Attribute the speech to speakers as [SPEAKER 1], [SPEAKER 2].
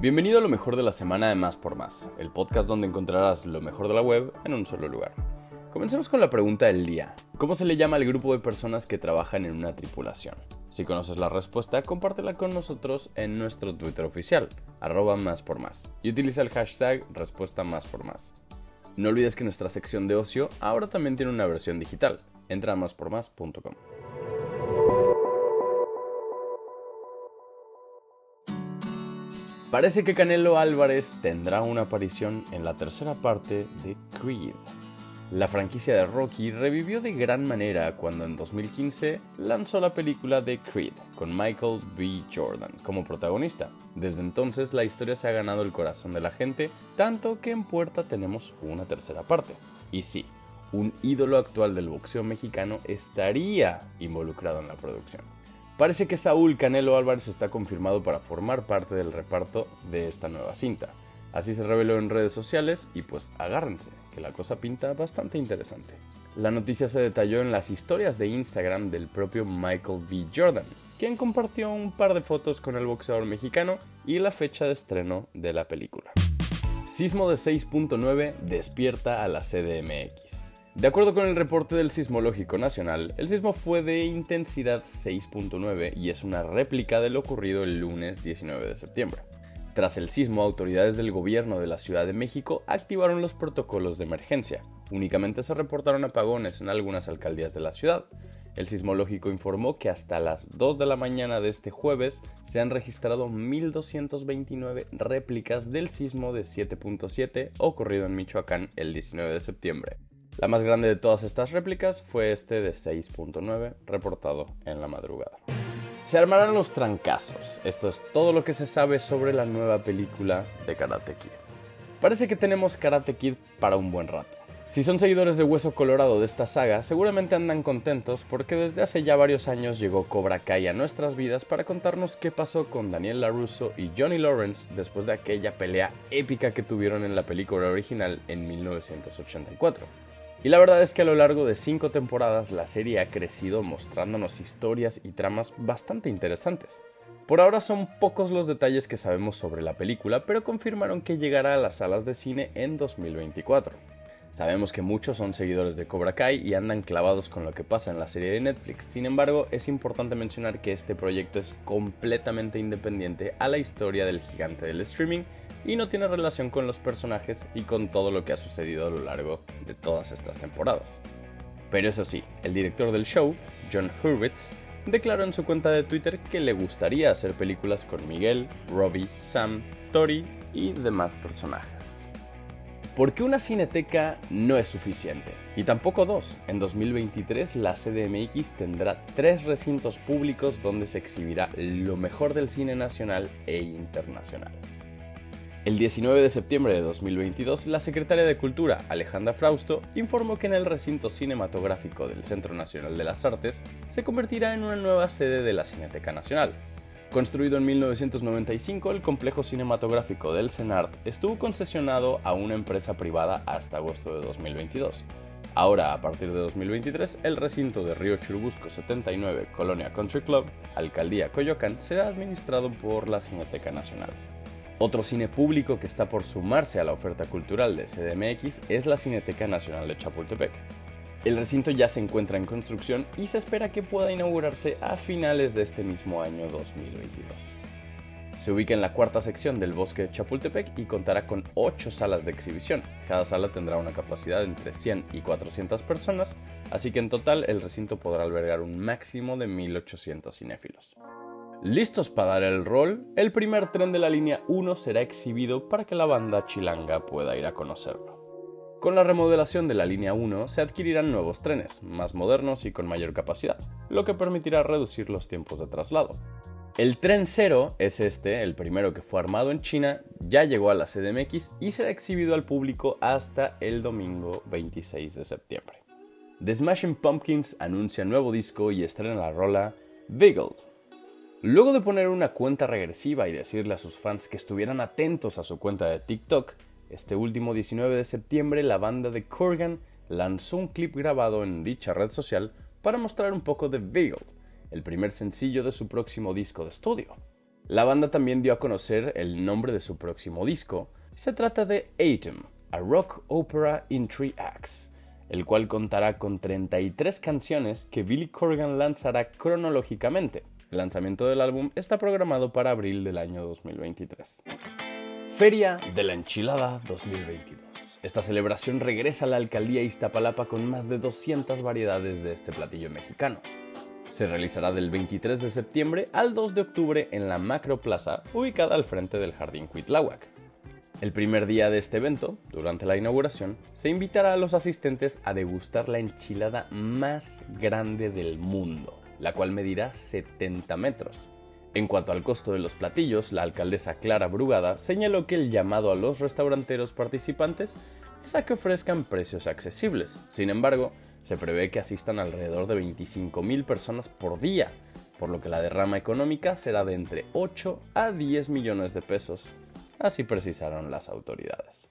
[SPEAKER 1] Bienvenido a lo mejor de la semana de Más por Más, el podcast donde encontrarás lo mejor de la web en un solo lugar. Comencemos con la pregunta del día. ¿Cómo se le llama al grupo de personas que trabajan en una tripulación? Si conoces la respuesta, compártela con nosotros en nuestro Twitter oficial, arroba más por más, y utiliza el hashtag respuesta más por más. No olvides que nuestra sección de ocio ahora también tiene una versión digital. Entra a máspormás.com. Parece que Canelo Álvarez tendrá una aparición en la tercera parte de Creed. La franquicia de Rocky revivió de gran manera cuando en 2015 lanzó la película de Creed, con Michael B. Jordan como protagonista. Desde entonces la historia se ha ganado el corazón de la gente, tanto que en puerta tenemos una tercera parte. Y sí, un ídolo actual del boxeo mexicano estaría involucrado en la producción. Parece que Saúl Canelo Álvarez está confirmado para formar parte del reparto de esta nueva cinta. Así se reveló en redes sociales y pues agárrense, que la cosa pinta bastante interesante. La noticia se detalló en las historias de Instagram del propio Michael B. Jordan, quien compartió un par de fotos con el boxeador mexicano y la fecha de estreno de la película. Sismo de 6.9 despierta a la CDMX. De acuerdo con el reporte del Sismológico Nacional, el sismo fue de intensidad 6.9 y es una réplica de lo ocurrido el lunes 19 de septiembre. Tras el sismo, autoridades del gobierno de la Ciudad de México activaron los protocolos de emergencia. Únicamente se reportaron apagones en algunas alcaldías de la ciudad. El sismológico informó que hasta las 2 de la mañana de este jueves se han registrado 1.229 réplicas del sismo de 7.7 ocurrido en Michoacán el 19 de septiembre. La más grande de todas estas réplicas fue este de 6.9 reportado en la madrugada. Se armarán los trancazos. Esto es todo lo que se sabe sobre la nueva película de Karate Kid. Parece que tenemos Karate Kid para un buen rato. Si son seguidores de Hueso Colorado de esta saga, seguramente andan contentos porque desde hace ya varios años llegó Cobra Kai a nuestras vidas para contarnos qué pasó con Daniel LaRusso y Johnny Lawrence después de aquella pelea épica que tuvieron en la película original en 1984. Y la verdad es que a lo largo de cinco temporadas la serie ha crecido mostrándonos historias y tramas bastante interesantes. Por ahora son pocos los detalles que sabemos sobre la película, pero confirmaron que llegará a las salas de cine en 2024. Sabemos que muchos son seguidores de Cobra Kai y andan clavados con lo que pasa en la serie de Netflix, sin embargo es importante mencionar que este proyecto es completamente independiente a la historia del gigante del streaming y no tiene relación con los personajes y con todo lo que ha sucedido a lo largo de todas estas temporadas. Pero eso sí, el director del show, John Hurwitz, declaró en su cuenta de Twitter que le gustaría hacer películas con Miguel, Robbie, Sam, Tori y demás personajes. Porque una cineteca no es suficiente, y tampoco dos. En 2023 la CDMX tendrá tres recintos públicos donde se exhibirá lo mejor del cine nacional e internacional. El 19 de septiembre de 2022, la secretaria de Cultura, Alejandra Frausto, informó que en el recinto cinematográfico del Centro Nacional de las Artes se convertirá en una nueva sede de la Cineteca Nacional. Construido en 1995, el complejo cinematográfico del CENART estuvo concesionado a una empresa privada hasta agosto de 2022. Ahora, a partir de 2023, el recinto de Río Churubusco 79, Colonia Country Club, Alcaldía Coyoacán, será administrado por la Cineteca Nacional. Otro cine público que está por sumarse a la oferta cultural de CDMX es la Cineteca Nacional de Chapultepec. El recinto ya se encuentra en construcción y se espera que pueda inaugurarse a finales de este mismo año 2022. Se ubica en la cuarta sección del bosque de Chapultepec y contará con 8 salas de exhibición. Cada sala tendrá una capacidad entre 100 y 400 personas, así que en total el recinto podrá albergar un máximo de 1800 cinéfilos. Listos para dar el rol, el primer tren de la línea 1 será exhibido para que la banda chilanga pueda ir a conocerlo. Con la remodelación de la línea 1 se adquirirán nuevos trenes, más modernos y con mayor capacidad, lo que permitirá reducir los tiempos de traslado. El tren 0 es este, el primero que fue armado en China, ya llegó a la CDMX y será exhibido al público hasta el domingo 26 de septiembre. The Smashing Pumpkins anuncia nuevo disco y estrena la rola Beagle, Luego de poner una cuenta regresiva y decirle a sus fans que estuvieran atentos a su cuenta de TikTok, este último 19 de septiembre la banda de Corgan lanzó un clip grabado en dicha red social para mostrar un poco de Veiled, el primer sencillo de su próximo disco de estudio. La banda también dio a conocer el nombre de su próximo disco. Se trata de Atom, a rock opera in three acts, el cual contará con 33 canciones que Billy Corgan lanzará cronológicamente. El lanzamiento del álbum está programado para abril del año 2023. Feria de la Enchilada 2022. Esta celebración regresa a la alcaldía Iztapalapa con más de 200 variedades de este platillo mexicano. Se realizará del 23 de septiembre al 2 de octubre en la Macro Plaza, ubicada al frente del Jardín Cuitláhuac. El primer día de este evento, durante la inauguración, se invitará a los asistentes a degustar la enchilada más grande del mundo, la cual medirá 70 metros. En cuanto al costo de los platillos, la alcaldesa Clara Brugada señaló que el llamado a los restauranteros participantes es a que ofrezcan precios accesibles. Sin embargo, se prevé que asistan alrededor de 25.000 personas por día, por lo que la derrama económica será de entre 8 a 10 millones de pesos. Así precisaron las autoridades.